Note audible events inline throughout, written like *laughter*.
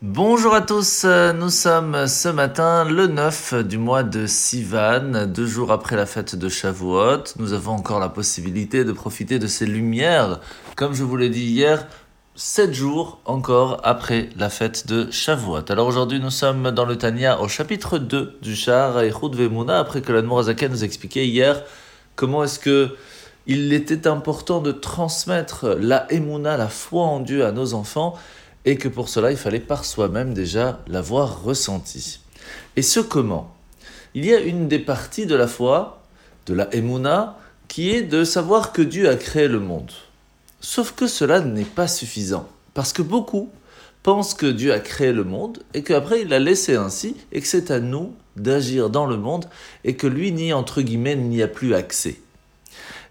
Bonjour à tous, euh, nous sommes ce matin le 9 du mois de Sivan, deux jours après la fête de Shavuot. Nous avons encore la possibilité de profiter de ces lumières, comme je vous l'ai dit hier, sept jours encore après la fête de Shavuot. Alors aujourd'hui nous sommes dans le Tania au chapitre 2 du Shar Eichud Vemuna, après que l'Admorazaken nous expliquait hier comment est-ce que il était important de transmettre la Emuna, la foi en Dieu à nos enfants, et que pour cela, il fallait par soi-même déjà l'avoir ressenti. Et ce comment? Il y a une des parties de la foi, de la Emouna, qui est de savoir que Dieu a créé le monde. Sauf que cela n'est pas suffisant, parce que beaucoup pensent que Dieu a créé le monde et qu'après il l'a laissé ainsi et que c'est à nous d'agir dans le monde et que lui n'y entre guillemets n'y a plus accès.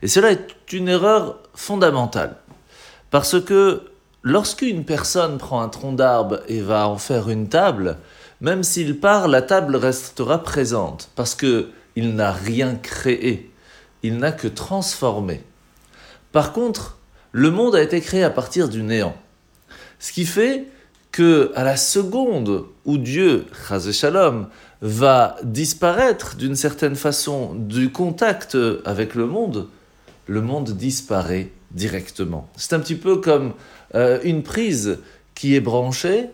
Et cela est une erreur fondamentale, parce que Lorsqu'une personne prend un tronc d'arbre et va en faire une table, même s'il part, la table restera présente parce que il n'a rien créé, il n'a que transformé. Par contre, le monde a été créé à partir du néant. Ce qui fait que à la seconde où Dieu, Shalom, va disparaître d'une certaine façon du contact avec le monde, le monde disparaît directement. C'est un petit peu comme euh, une prise qui est branchée.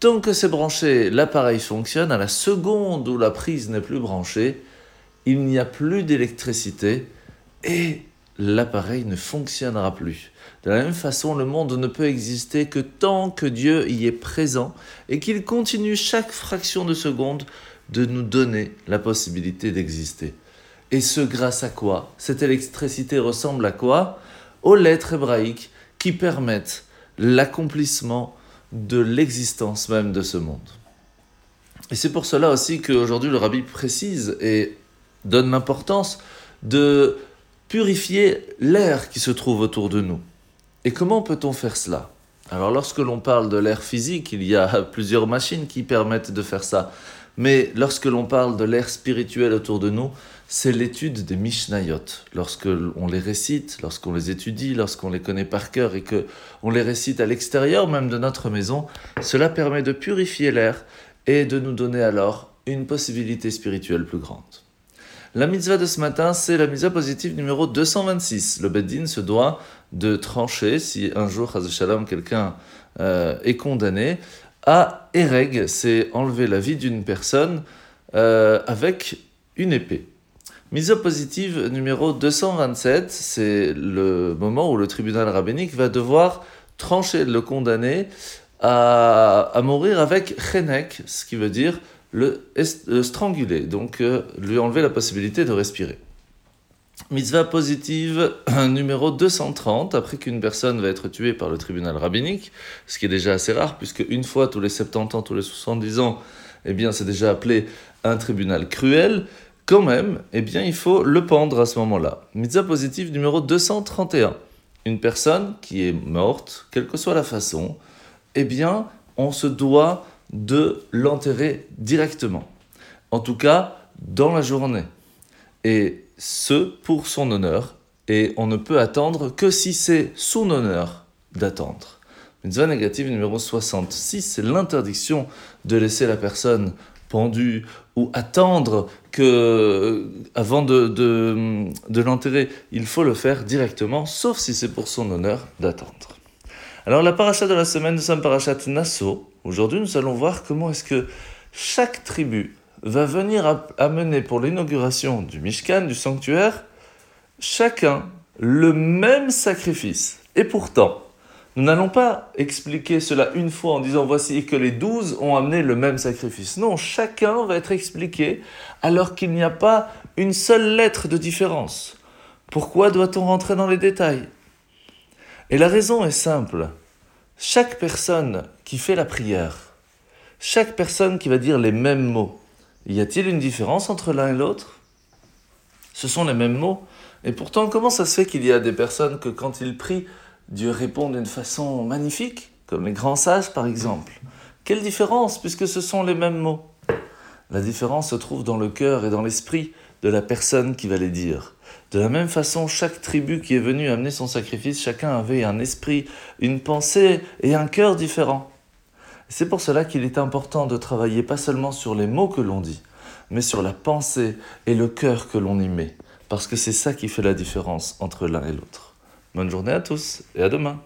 Tant que c'est branché, l'appareil fonctionne. À la seconde où la prise n'est plus branchée, il n'y a plus d'électricité et l'appareil ne fonctionnera plus. De la même façon, le monde ne peut exister que tant que Dieu y est présent et qu'il continue chaque fraction de seconde de nous donner la possibilité d'exister. Et ce grâce à quoi? Cette électricité ressemble à quoi? Aux lettres hébraïques qui permettent l'accomplissement de l'existence même de ce monde. Et c'est pour cela aussi qu'aujourd'hui le rabbi précise et donne l'importance de purifier l'air qui se trouve autour de nous. Et comment peut-on faire cela? Alors lorsque l'on parle de l'air physique, il y a *laughs* plusieurs machines qui permettent de faire ça. Mais lorsque l'on parle de l'air spirituel autour de nous, c'est l'étude des Mishnayot. Lorsque on les récite, lorsqu'on les étudie, lorsqu'on les connaît par cœur et que on les récite à l'extérieur même de notre maison, cela permet de purifier l'air et de nous donner alors une possibilité spirituelle plus grande. La mitzvah de ce matin, c'est la mitzvah positive numéro 226. Le Beddin se doit de trancher si un jour, Shalom, quelqu'un euh, est condamné à Ereg, c'est enlever la vie d'une personne euh, avec une épée. Mise positive numéro 227, c'est le moment où le tribunal rabbinique va devoir trancher le condamné à, mourir avec chenek, ce qui veut dire le, stranguler, donc euh, lui enlever la possibilité de respirer. Mitzvah positive *clears throat* numéro 230, après qu'une personne va être tuée par le tribunal rabbinique, ce qui est déjà assez rare, puisque une fois tous les 70 ans, tous les 70 ans, eh bien c'est déjà appelé un tribunal cruel, quand même, eh bien il faut le pendre à ce moment-là. Mitzvah positive numéro 231, une personne qui est morte, quelle que soit la façon, eh bien on se doit de l'enterrer directement. En tout cas, dans la journée. Et ce pour son honneur, et on ne peut attendre que si c'est son honneur d'attendre. Mitzvah négative numéro 66, c'est l'interdiction de laisser la personne pendue ou attendre que, avant de, de, de l'enterrer, il faut le faire directement, sauf si c'est pour son honneur d'attendre. Alors la paracha de la semaine, nous sommes parachat Nassau. Aujourd'hui, nous allons voir comment est-ce que chaque tribu va venir amener pour l'inauguration du Mishkan, du sanctuaire, chacun le même sacrifice. Et pourtant, nous n'allons pas expliquer cela une fois en disant voici que les douze ont amené le même sacrifice. Non, chacun va être expliqué alors qu'il n'y a pas une seule lettre de différence. Pourquoi doit-on rentrer dans les détails? Et la raison est simple. Chaque personne qui fait la prière, chaque personne qui va dire les mêmes mots, y a-t-il une différence entre l'un et l'autre? Ce sont les mêmes mots. Et pourtant, comment ça se fait qu'il y a des personnes que quand ils prient, Dieu répond d'une façon magnifique, comme les grands sages par exemple? Quelle différence, puisque ce sont les mêmes mots? La différence se trouve dans le cœur et dans l'esprit de la personne qui va les dire. De la même façon, chaque tribu qui est venue amener son sacrifice, chacun avait un esprit, une pensée et un cœur différents. C'est pour cela qu'il est important de travailler pas seulement sur les mots que l'on dit, mais sur la pensée et le cœur que l'on y met, parce que c'est ça qui fait la différence entre l'un et l'autre. Bonne journée à tous et à demain.